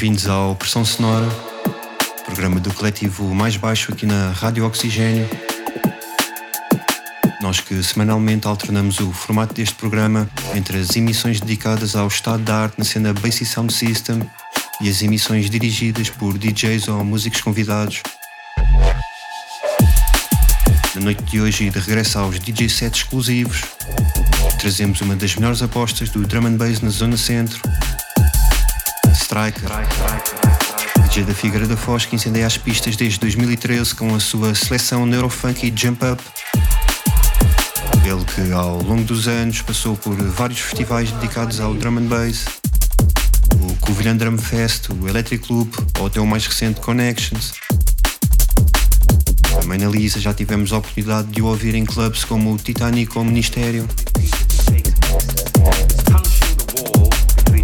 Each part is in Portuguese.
Bem-vindos ao Pressão Sonora, programa do coletivo mais baixo aqui na Rádio Oxigênio. Nós que semanalmente alternamos o formato deste programa entre as emissões dedicadas ao estado da arte na cena Bass Sound System e as emissões dirigidas por DJs ou músicos convidados. Na noite de hoje e de regresso aos DJ sets exclusivos, trazemos uma das melhores apostas do drum and bass na zona centro, Striker. DJ da Figueira da Foz que incendeia as pistas desde 2013 com a sua seleção Neurofunk e Jump Up. Ele que ao longo dos anos passou por vários festivais dedicados ao drum and bass, o Covilhã Drum Fest, o Electric Loop ou até o mais recente Connections. Também na Lisa já tivemos a oportunidade de o ouvir em clubes como o Titanic ou o Ministério.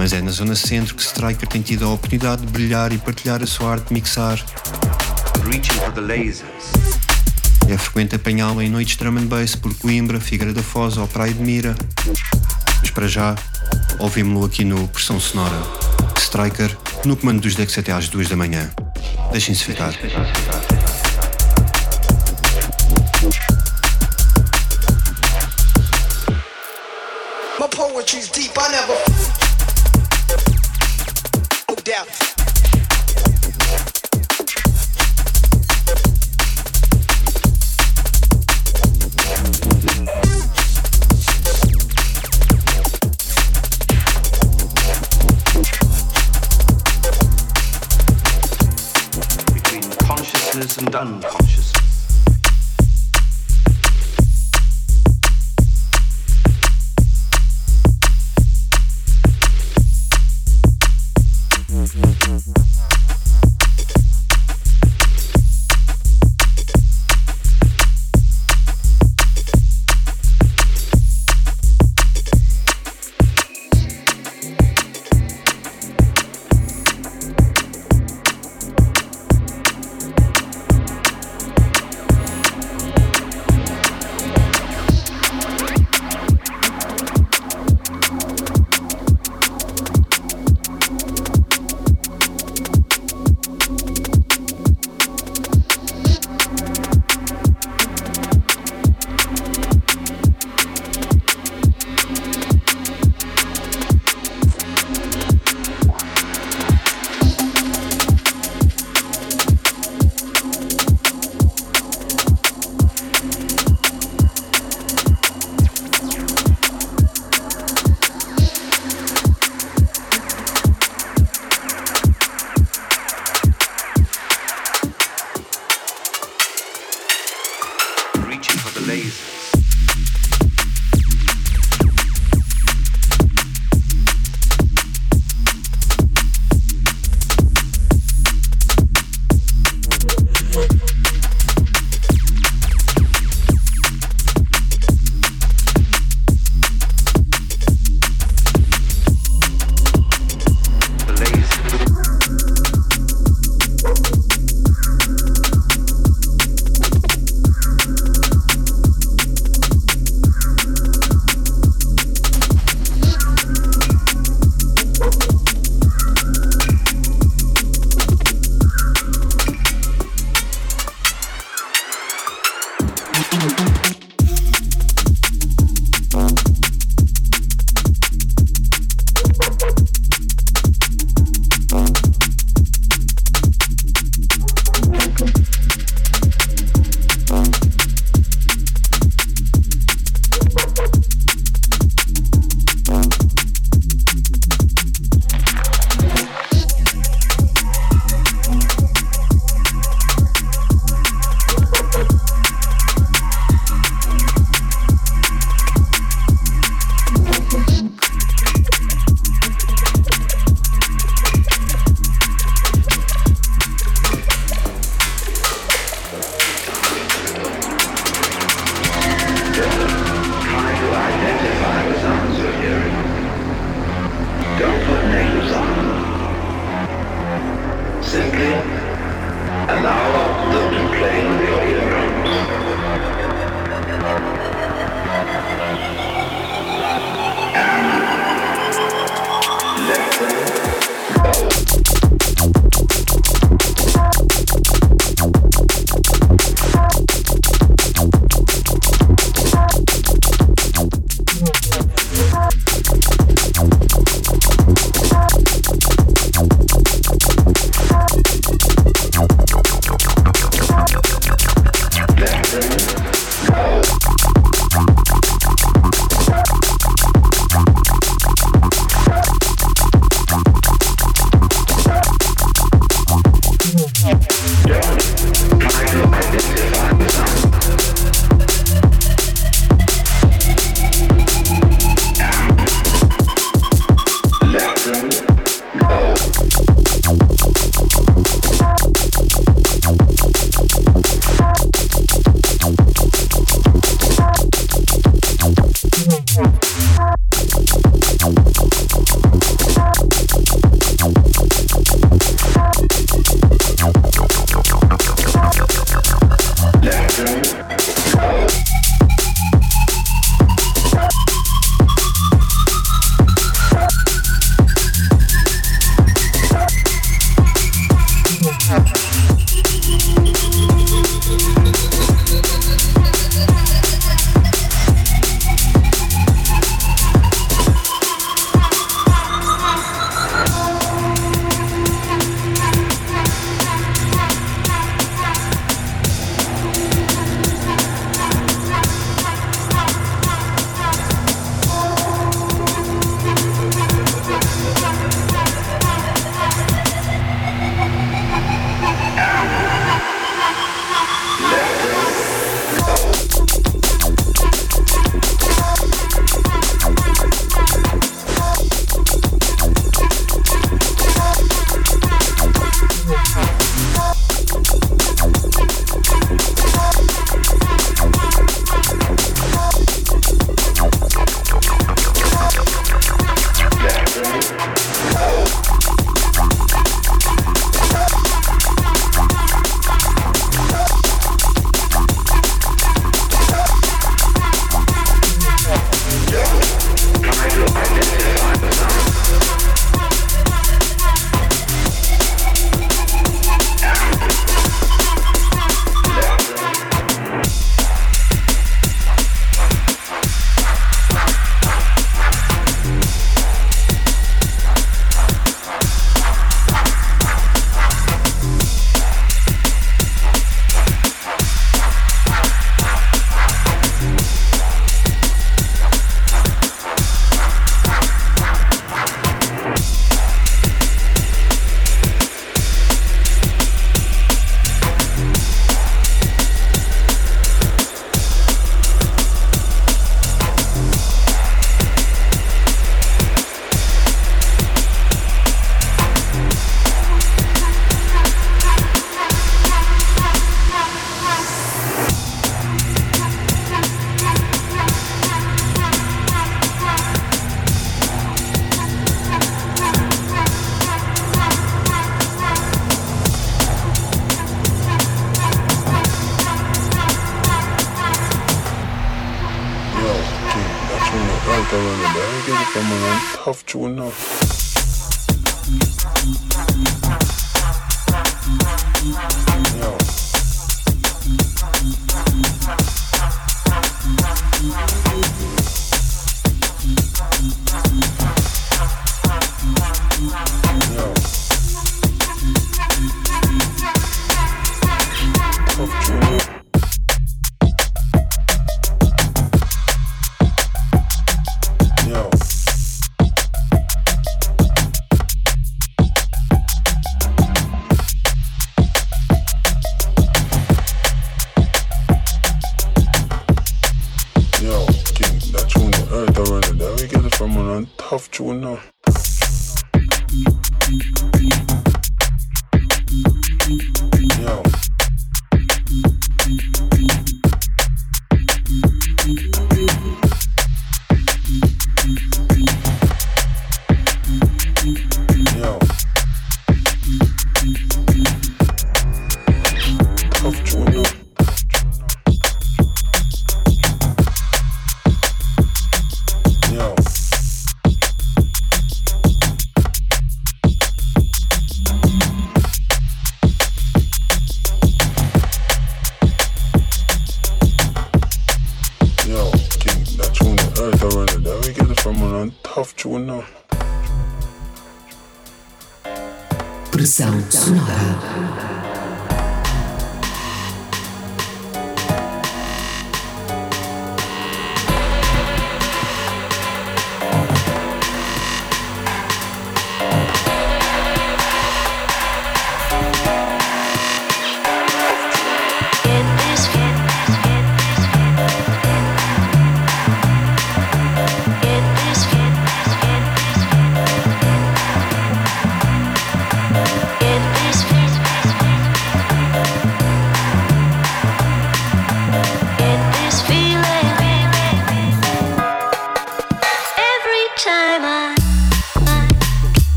Mas é na zona centro que Striker tem tido a oportunidade de brilhar e partilhar a sua arte de mixar. É frequente apanhá-lo em noites de drum and bass por Coimbra, Figueira da Foz ou Praia de Mira. Mas para já, ouvimos-lo aqui no Pressão Sonora. Striker, no comando dos decks até às duas da manhã. Deixem-se ficar. My poetry's deep, I never consciousness and unconsciousness.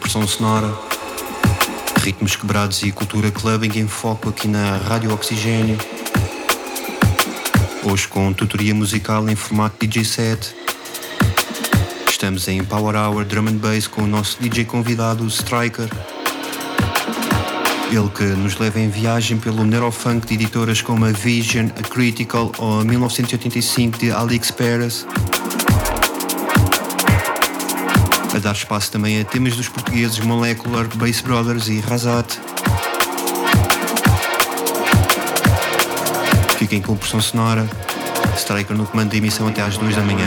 Pressão Sonora, ritmos quebrados e cultura clubbing em foco aqui na Rádio Oxigênio. Hoje com tutoria musical em formato DJ set. Estamos em Power Hour Drum and Bass com o nosso DJ convidado, o Striker. Ele que nos leva em viagem pelo neurofunk de editoras como a Vision, a Critical ou a 1985 de Alex Perez a dar espaço também a temas dos portugueses Molecular, Bass Brothers e Razat. Fiquem com a pressão sonora. Striker no comando de emissão até às 2 da manhã.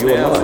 you yeah.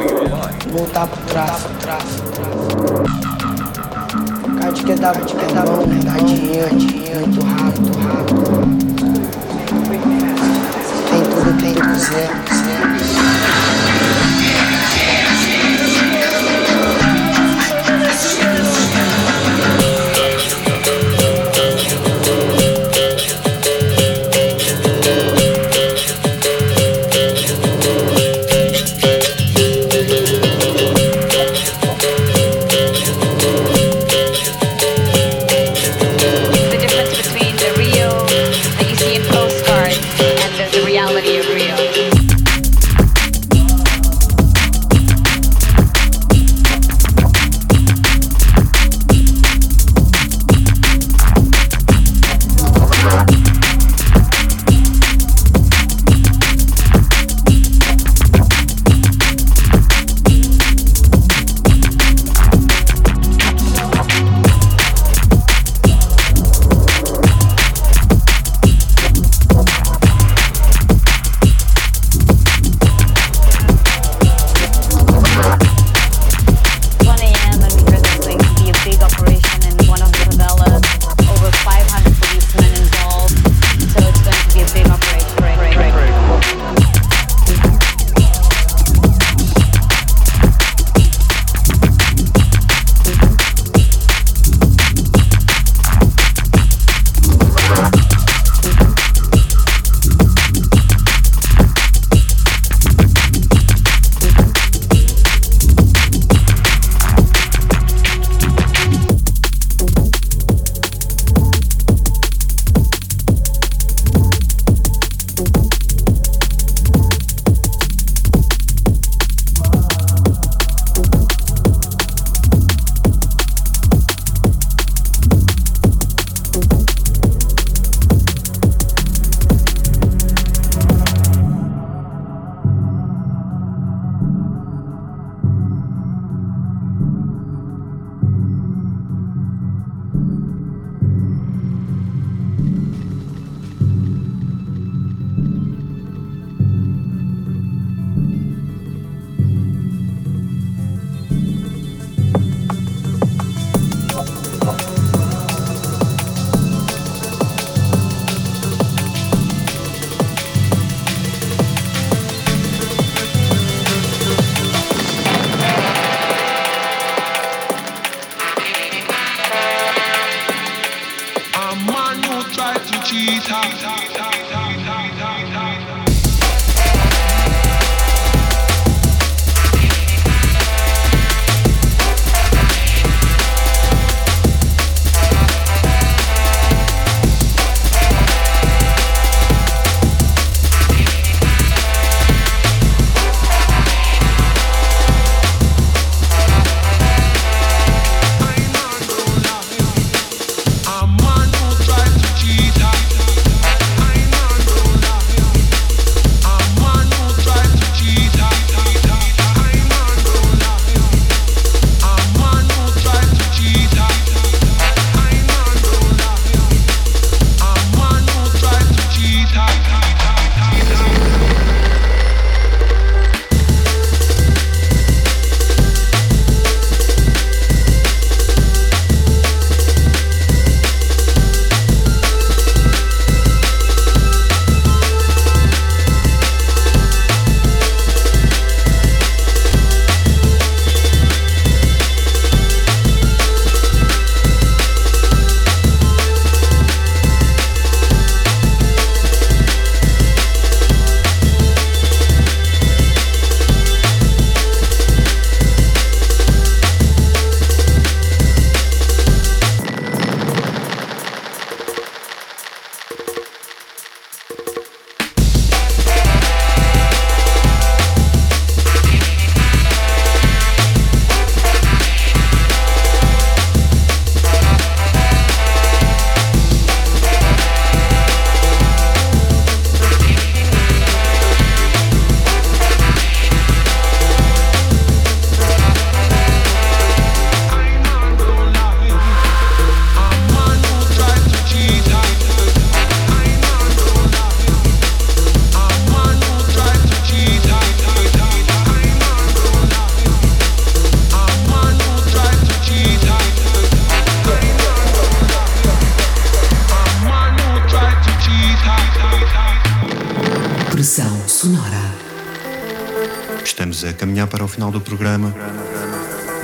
Para o final do programa.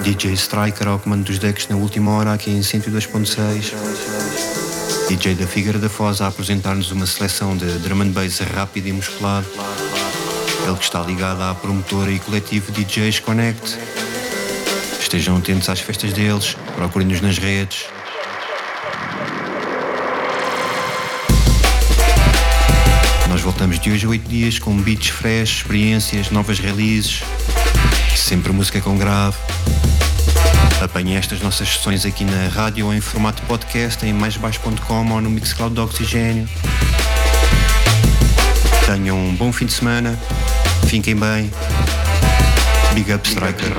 DJ Striker ao comando dos decks na última hora aqui em 102.6. DJ da Figueira da Foz a apresentar-nos uma seleção de drum and bass rápido e musculado. Ele que está ligado à promotora e coletivo DJs Connect. Estejam atentos às festas deles, procurem-nos nas redes. Voltamos de hoje a oito dias com beats fresh, experiências, novas releases. Sempre música com grave. Apanhe estas nossas sessões aqui na rádio ou em formato podcast em maisbaixo.com ou no Mixcloud do Oxigênio. Tenham um bom fim de semana. Fiquem bem. Big up, Striker.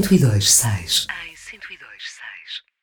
De mais baixo em 102.6.